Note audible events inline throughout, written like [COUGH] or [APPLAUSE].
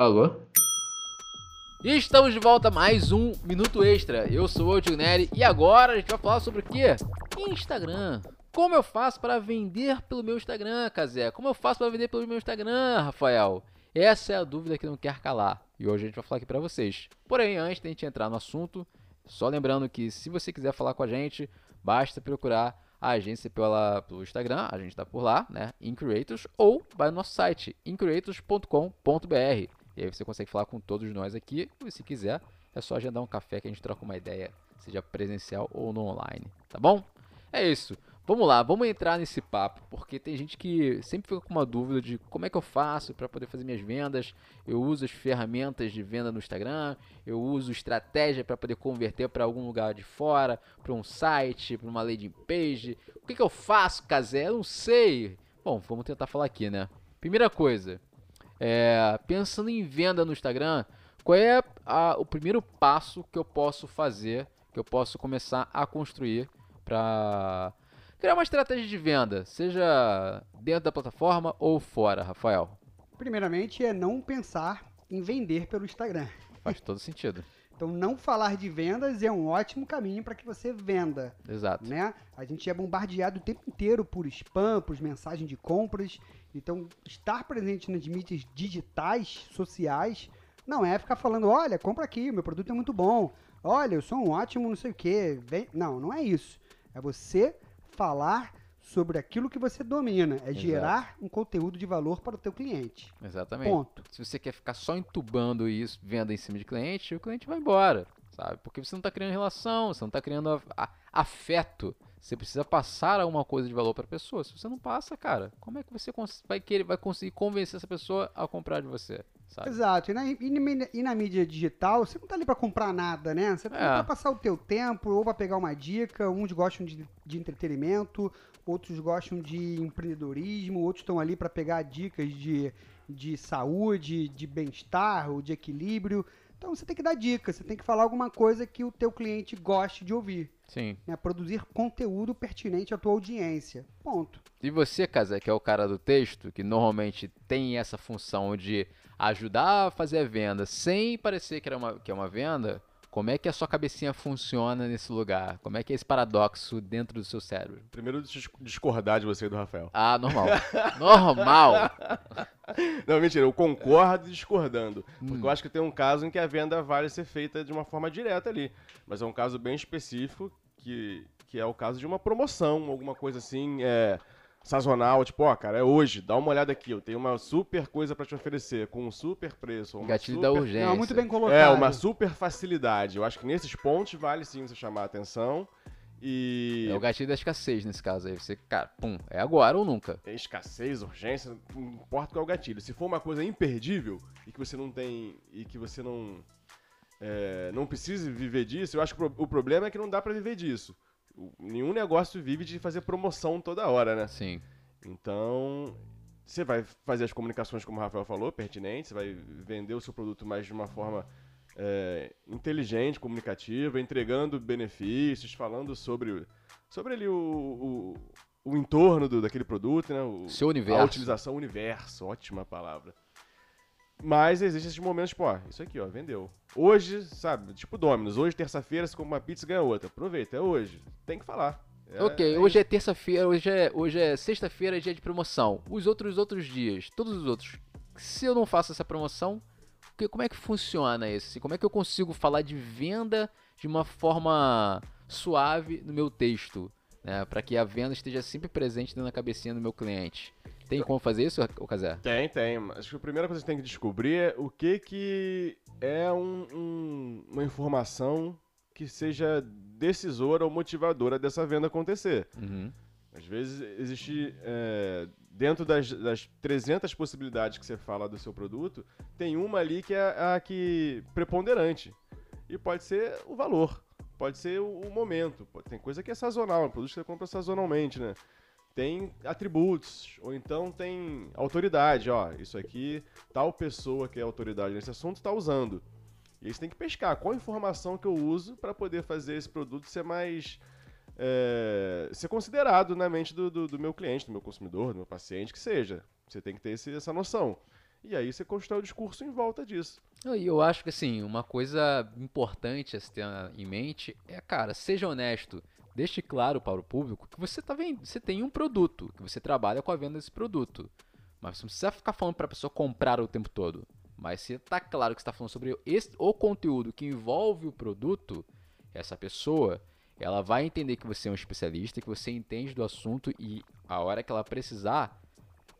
Alô? E estamos de volta a mais um Minuto Extra. Eu sou o Tio Nery e agora a gente vai falar sobre o quê? Instagram. Como eu faço para vender pelo meu Instagram, Casé? Como eu faço para vender pelo meu Instagram, Rafael? Essa é a dúvida que não quer calar. E hoje a gente vai falar aqui para vocês. Porém, antes de a gente entrar no assunto, só lembrando que se você quiser falar com a gente, basta procurar a agência pela, pelo Instagram, a gente está por lá, né? Increators, ou vai no nosso site, increators.com.br. E aí você consegue falar com todos nós aqui. E se quiser, é só agendar um café que a gente troca uma ideia, seja presencial ou no online, tá bom? É isso. Vamos lá, vamos entrar nesse papo, porque tem gente que sempre fica com uma dúvida de como é que eu faço para poder fazer minhas vendas. Eu uso as ferramentas de venda no Instagram, eu uso estratégia para poder converter para algum lugar de fora, para um site, para uma landing page. O que, que eu faço, Casé? Eu não sei. Bom, vamos tentar falar aqui, né? Primeira coisa, é, pensando em venda no Instagram, qual é a, o primeiro passo que eu posso fazer, que eu posso começar a construir para criar uma estratégia de venda, seja dentro da plataforma ou fora, Rafael? Primeiramente é não pensar em vender pelo Instagram. Faz todo sentido. [LAUGHS] Então, não falar de vendas é um ótimo caminho para que você venda. Exato. Né? A gente é bombardeado o tempo inteiro por spam, por mensagens de compras. Então, estar presente nas mídias digitais, sociais, não é ficar falando, olha, compra aqui, meu produto é muito bom. Olha, eu sou um ótimo não sei o quê. Vem... Não, não é isso. É você falar sobre aquilo que você domina, é Exato. gerar um conteúdo de valor para o teu cliente. Exatamente. Ponto. Se você quer ficar só entubando isso, venda em cima de cliente, o cliente vai embora, sabe? Porque você não está criando relação, você não está criando afeto. Você precisa passar alguma coisa de valor para a pessoa. Se você não passa, cara, como é que você vai querer, vai conseguir convencer essa pessoa a comprar de você? Sabe? Exato. E na, e na, mídia digital, você não está ali para comprar nada, né? Você está é. para passar o teu tempo ou para pegar uma dica. Uns gostam de, de entretenimento, outros gostam de empreendedorismo, outros estão ali para pegar dicas de, de saúde, de bem-estar ou de equilíbrio. Então você tem que dar dicas, você tem que falar alguma coisa que o teu cliente goste de ouvir. Sim. Né? Produzir conteúdo pertinente à tua audiência. Ponto. E você, Casa, que é o cara do texto, que normalmente tem essa função de ajudar a fazer a venda sem parecer que, era uma, que é uma venda, como é que a sua cabecinha funciona nesse lugar? Como é que é esse paradoxo dentro do seu cérebro? Primeiro discordar de você e do Rafael. Ah, normal. [LAUGHS] normal. [LAUGHS] Não, mentira, eu concordo discordando. Porque hum. eu acho que tem um caso em que a venda vale ser feita de uma forma direta ali. Mas é um caso bem específico, que, que é o caso de uma promoção, alguma coisa assim. É, sazonal, tipo, ó, cara, é hoje, dá uma olhada aqui, eu tenho uma super coisa para te oferecer, com um super preço. Uma Gatilho super... da urgência. Não, muito bem colocado. É, uma super facilidade. Eu acho que nesses pontos vale sim você chamar a atenção. E... É o gatilho da escassez nesse caso aí. Você, cara, pum, é agora ou nunca. É escassez, urgência, não importa qual é o gatilho. Se for uma coisa imperdível e que você não tem. e que você não. É, não precisa viver disso, eu acho que o problema é que não dá para viver disso nenhum negócio vive de fazer promoção toda hora, né? Sim. Então, você vai fazer as comunicações, como o Rafael falou, pertinentes, você vai vender o seu produto mais de uma forma é, inteligente, comunicativa, entregando benefícios, falando sobre, sobre ali o, o, o entorno do, daquele produto, né? O, seu universo. A utilização universo, ótima palavra. Mas existem esses momentos, tipo, ó, isso aqui, ó, vendeu. Hoje, sabe, tipo Dominus, hoje, terça-feira, você compra uma pizza e ganha outra. Aproveita, é hoje. Tem que falar. É, ok, é hoje é terça-feira, hoje é, hoje é sexta-feira, é dia de promoção. Os outros outros dias, todos os outros. Se eu não faço essa promoção, que, como é que funciona isso? Como é que eu consigo falar de venda de uma forma suave no meu texto? Né, para que a venda esteja sempre presente dentro da cabecinha do meu cliente. Tem como fazer isso, Casé? Tem, tem. Acho que a primeira coisa que você tem que descobrir é o que, que é um, um, uma informação que seja decisora ou motivadora dessa venda acontecer. Uhum. Às vezes existe, é, dentro das, das 300 possibilidades que você fala do seu produto, tem uma ali que é a que preponderante. E pode ser o valor, pode ser o, o momento. Tem coisa que é sazonal, é um produto que você compra sazonalmente, né? tem atributos, ou então tem autoridade, ó, isso aqui, tal pessoa que é autoridade nesse assunto está usando. E aí você tem que pescar qual informação que eu uso para poder fazer esse produto ser mais. É, ser considerado na mente do, do, do, meu cliente, do meu consumidor, do meu paciente, que seja. Você tem que ter esse, essa noção. E aí você constrói o discurso em volta disso. E eu acho que assim, uma coisa importante a se ter em mente é, cara, seja honesto. Deixe claro para o público que você tá vendo, você tem um produto, que você trabalha com a venda desse produto. Mas você não precisa ficar falando para a pessoa comprar o tempo todo. Mas se tá claro que está falando sobre esse, o conteúdo que envolve o produto, essa pessoa, ela vai entender que você é um especialista, que você entende do assunto e a hora que ela precisar,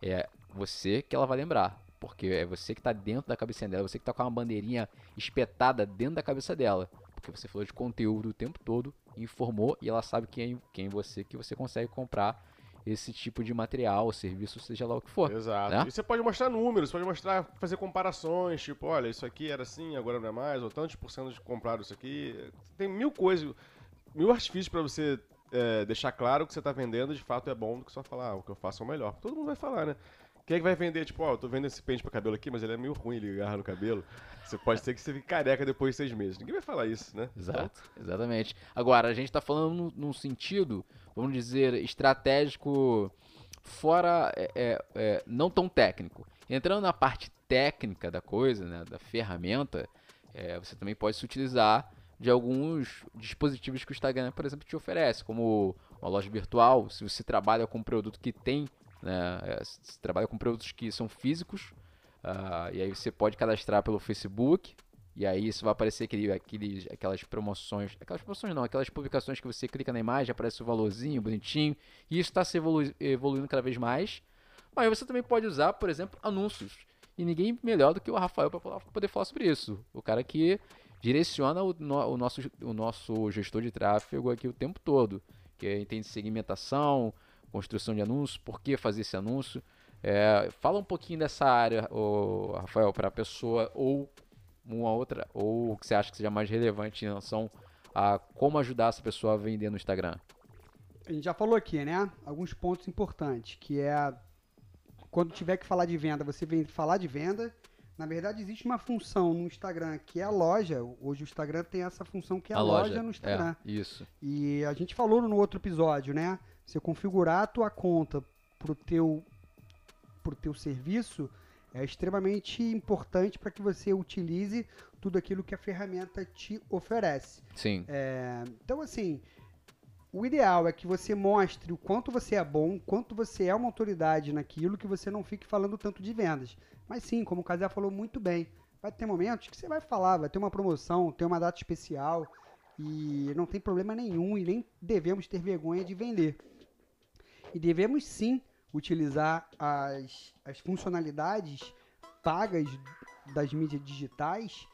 é você que ela vai lembrar. Porque é você que está dentro da cabeça dela, você que está com uma bandeirinha espetada dentro da cabeça dela. Porque você falou de conteúdo o tempo todo, informou e ela sabe quem, quem você que você consegue comprar esse tipo de material, serviço, seja lá o que for. Exato. né? E você pode mostrar números, pode mostrar, fazer comparações, tipo, olha, isso aqui era assim, agora não é mais, ou tantos por cento de compraram isso aqui. Tem mil coisas, mil artifícios para você é, deixar claro que você tá vendendo de fato é bom do que só falar, ah, o que eu faço é o melhor. Todo mundo vai falar, né? Quem é que vai vender, tipo, ó, eu tô vendo esse pente pra cabelo aqui, mas ele é meio ruim, ele agarra no cabelo. Você pode ser que você fique careca depois de seis meses. Ninguém vai falar isso, né? Exato, exatamente. Agora, a gente está falando num, num sentido, vamos dizer, estratégico fora, é, é, é, não tão técnico. Entrando na parte técnica da coisa, né, da ferramenta, é, você também pode se utilizar de alguns dispositivos que o Instagram, por exemplo, te oferece, como uma loja virtual, se você trabalha com um produto que tem, né, é, se trabalha com produtos que são físicos, ah, e aí você pode cadastrar pelo Facebook, e aí isso vai aparecer aquele, aqueles, aquelas promoções, aquelas promoções não, aquelas publicações que você clica na imagem, aparece o valorzinho bonitinho, e isso está se evolu evoluindo cada vez mais. Mas você também pode usar, por exemplo, anúncios. E ninguém melhor do que o Rafael para poder falar sobre isso. O cara que direciona o, no, o, nosso, o nosso gestor de tráfego aqui o tempo todo, que entende segmentação, construção de anúncios, por que fazer esse anúncio. É, fala um pouquinho dessa área, ô, Rafael, para a pessoa ou uma outra, ou o que você acha que seja mais relevante em relação a como ajudar essa pessoa a vender no Instagram. A gente já falou aqui, né? Alguns pontos importantes, que é quando tiver que falar de venda, você vem falar de venda. Na verdade, existe uma função no Instagram que é a loja. Hoje o Instagram tem essa função que é a, loja, no Instagram. É, isso. E a gente falou no outro episódio, né? Você configurar a tua conta pro teu pro teu serviço é extremamente importante para que você utilize tudo aquilo que a ferramenta te oferece. Sim. É, então, assim, o ideal é que você mostre o quanto você é bom, quanto você é uma autoridade naquilo, que você não fique falando tanto de vendas. Mas sim, como o Casé falou muito bem, vai ter momentos que você vai falar, vai ter uma promoção, ter uma data especial, e não tem problema nenhum, e nem devemos ter vergonha de vender. E devemos sim utilizar as, as funcionalidades pagas das mídias digitais,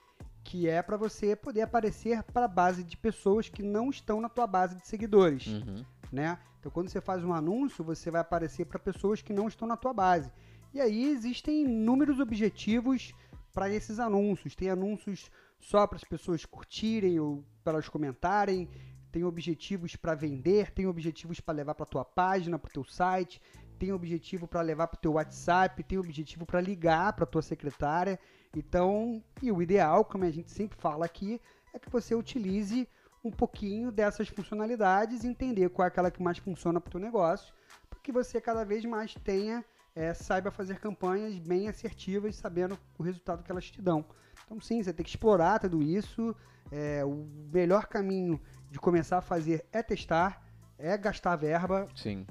que é para você poder aparecer para a base de pessoas que não estão na tua base de seguidores, Uhum. né? Então, quando você faz um anúncio, você vai aparecer para pessoas que não estão na tua base. E aí existem inúmeros objetivos para esses anúncios. Tem anúncios só para as pessoas curtirem ou para elas comentarem. Tem objetivos para vender, tem objetivos para levar para tua página, para teu site, tem objetivo para levar para teu WhatsApp, tem objetivo para ligar para tua secretária. Então, e o ideal, como a gente sempre fala aqui, é que você utilize um pouquinho dessas funcionalidades entender qual é aquela que mais funciona para o teu negócio, para que você cada vez mais tenha, é, saiba fazer campanhas bem assertivas, sabendo o resultado que elas te dão. Então, sim, você tem que explorar tudo isso. É, o melhor caminho de começar a fazer é testar, é gastar verba, Sim.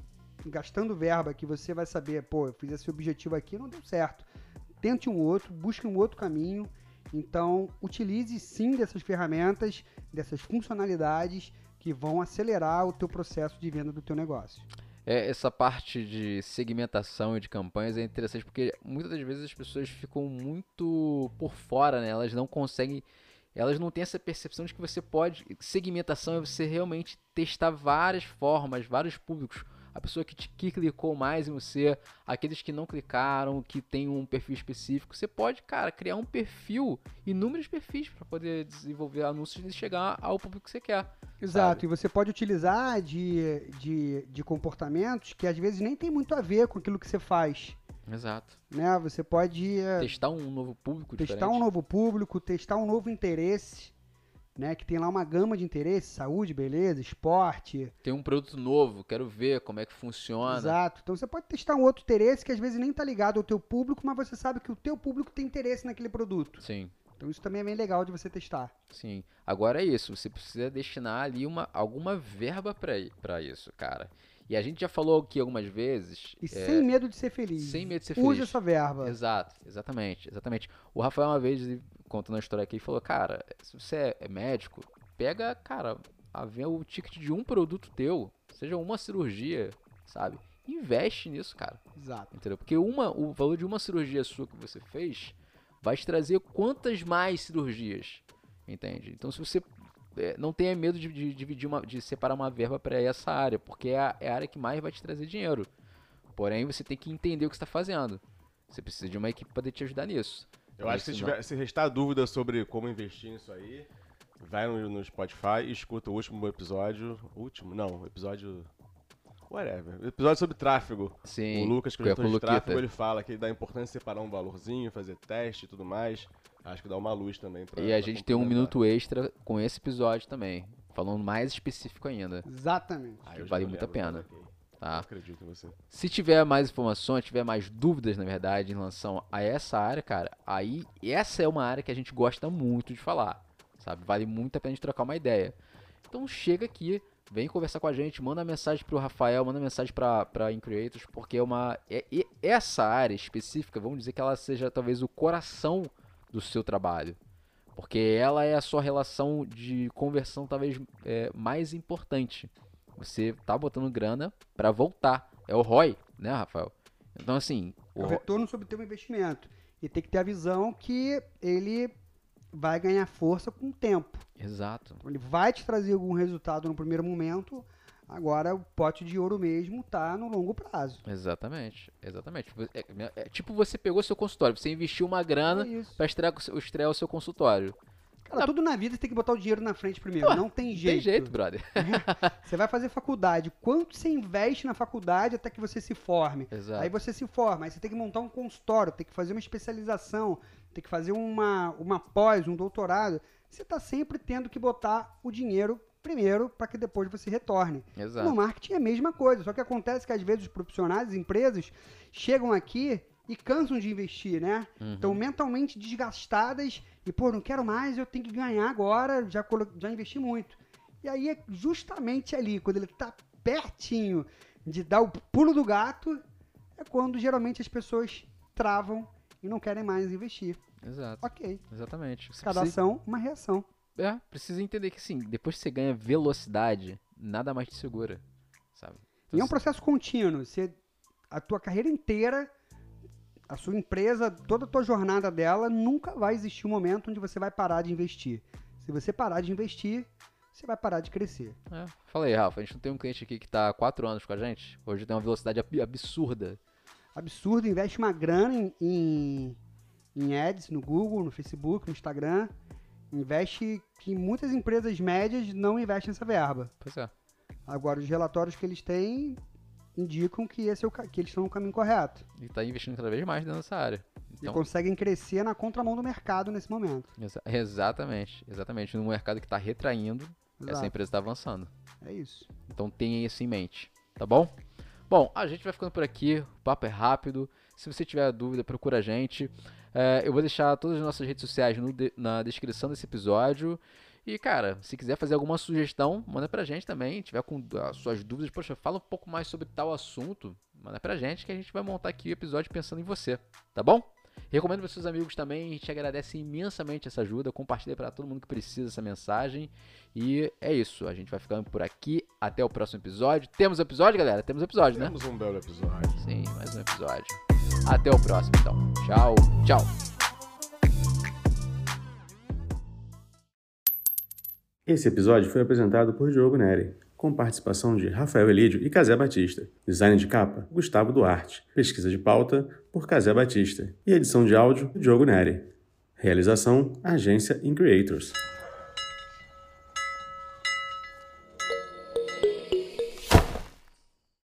gastando verba que você vai saber, pô, eu fiz esse objetivo aqui, não deu certo. Tente um outro, busque um outro caminho. Então, utilize sim dessas ferramentas, dessas funcionalidades que vão acelerar o teu processo de venda do teu negócio. É, essa parte de segmentação e de campanhas é interessante porque muitas das vezes as pessoas ficam muito por fora, né? Elas não conseguem, elas não têm essa percepção de que você pode. Segmentação é você realmente testar várias formas, vários públicos. A pessoa que, te, que clicou mais em você, aqueles que não clicaram, que tem um perfil específico. Você pode, cara, criar um perfil, inúmeros perfis para poder desenvolver anúncios e chegar ao público que você quer. Exato, e você pode utilizar de, de, de comportamentos que às vezes nem tem muito a ver com aquilo que você faz. Exato. Né? Você pode é, Testar um novo público testar diferente. um novo público, testar um novo interesse. né? Que tem lá uma gama de interesse, saúde, beleza, esporte. Tem um produto novo, quero ver como é que funciona. Exato. Então você pode testar um outro interesse que às vezes nem tá ligado ao teu público, mas você sabe que o teu público tem interesse naquele produto. Sim, Então isso também é bem legal de você testar. sim. Agora é isso, você precisa destinar ali uma, alguma verba pra isso, cara. E a gente já falou aqui algumas vezes. E é, sem medo de ser feliz. sem medo de ser Use feliz. essa verba. Exato, exatamente, exatamente. O Rafael uma vez contando a história aqui falou, cara, se você é- é médico, pega, cara, o ticket de um produto teu, seja uma cirurgia, sabe? Investe nisso, cara. Exato. Entendeu? Porque uma, o valor de uma cirurgia sua que você fez vai te trazer quantas mais cirurgias, entende? Então se você é, não tenha medo de, de dividir uma, de separar uma verba para essa área, porque é a, é a área que mais vai te trazer dinheiro. Porém, você tem que entender o que está fazendo. Você precisa de uma equipe para te ajudar nisso. Eu acho que se, tiver, se restar dúvida sobre como investir nisso aí, vai no, no Spotify e escuta o último episódio. Último? Não, episódio. Whatever. Episódio sobre tráfego. Sim. o Lucas, que é projetor o de tráfego, ele fala que dá importância separar um valorzinho, fazer teste e tudo mais. Acho que dá uma luz também pra E a pra gente tem um minuto extra com esse episódio também. Falando mais específico ainda, Exatamente. Ah, vale muito a pena. Eu tá? acredito em você. Se tiver mais informações, tiver mais dúvidas, na verdade, em relação a essa área, cara, aí essa é uma área que a gente gosta muito de falar, sabe? Vale muito a pena a gente trocar uma ideia. Então chega aqui, vem conversar com a gente, manda mensagem pro Rafael, manda mensagem pra, pra Increators, porque é uma. É, é- essa área específica, vamos dizer que ela seja talvez o coração do seu trabalho. Porque ela é a sua relação de conversão talvez é, mais importante. Você tá botando grana pra voltar. É o ROI, né, Rafael? Então, assim, É o o retorno sobre o teu investimento. E tem que ter a visão que ele vai ganhar força com o tempo. Exato. Ele vai te trazer algum resultado no primeiro momento. Agora o pote de ouro mesmo tá no longo prazo. Exatamente. Exatamente. É, é tipo você pegou seu consultório, você investiu uma grana É pra estrear, estrear o seu consultório. Cara, tudo na vida você tem que botar o dinheiro na frente primeiro. Não tem jeito. Tem jeito, brother. [LAUGHS] Você vai fazer faculdade. Quanto você investe na faculdade até que você se forme? Exato. Aí você se forma, aí você tem que montar um consultório, tem que fazer uma especialização, tem que fazer uma, uma pós, um doutorado. Você está sempre tendo que botar o dinheiro primeiro para que depois você retorne. Exato. No marketing é a mesma coisa, só que acontece que às vezes os profissionais, as empresas, chegam aqui e cansam de investir, né? Uhum. Estão mentalmente desgastadas e, pô, não quero mais, eu tenho que ganhar agora, já, já investi muito. E aí é justamente ali, quando ele tá pertinho de dar o pulo do gato, é quando geralmente as pessoas travam e não querem mais investir. Exato. Ok. Exatamente. Você Cada precisa, ação, uma reação. É, precisa entender que, assim, depois que você ganha velocidade, nada mais te segura. Sabe? E é um Então, processo contínuo. Você, a tua carreira inteira, a sua empresa, toda a tua jornada dela, nunca vai existir um momento onde você vai parar de investir. Se você parar de investir, você vai parar de crescer. É. Fala aí, Rafa. A gente não tem um cliente aqui que tá há quatro anos com a gente. Hoje tem uma velocidade ab- absurda. Absurdo, investe uma grana em, em, em ads no Google, no Facebook, no Instagram. Investe que muitas empresas médias não investem essa verba. Pois é. Agora, os relatórios que eles têm indicam que, esse é o, que eles estão no caminho correto. E tá investindo cada vez mais dentro dessa área. E Então, conseguem crescer na contramão do mercado nesse momento. exa- exatamente. Exatamente. Num mercado que tá retraindo, essa Exato. empresa tá avançando. É isso. Então tenha isso em mente, tá bom? Bom, a gente vai ficando por aqui, o papo é rápido. Se você tiver dúvida, procura a gente. É, eu vou deixar todas as nossas redes sociais no na descrição desse episódio. E, cara, se quiser fazer alguma sugestão, manda pra gente também. tiver com as suas dúvidas, poxa, fala um pouco mais sobre tal assunto, manda pra gente que a gente vai montar aqui o episódio pensando em você, tá bom? Recomendo para seus amigos também, a gente agradece imensamente essa ajuda, compartilha para todo mundo que precisa essa mensagem. E é isso, a gente vai ficando por aqui, até o próximo episódio. Temos episódio, galera? Temos episódio, né? Temos um belo episódio. Sim, mais um episódio. Até o próximo, então. Tchau, tchau. Esse episódio foi apresentado por Diogo Neri, com participação de Rafael Elídio e Casé Batista. Design de capa, Gustavo Duarte. Pesquisa de pauta, por Casé Batista. E edição de áudio, Diogo Neri. Realização, Agência In Creators.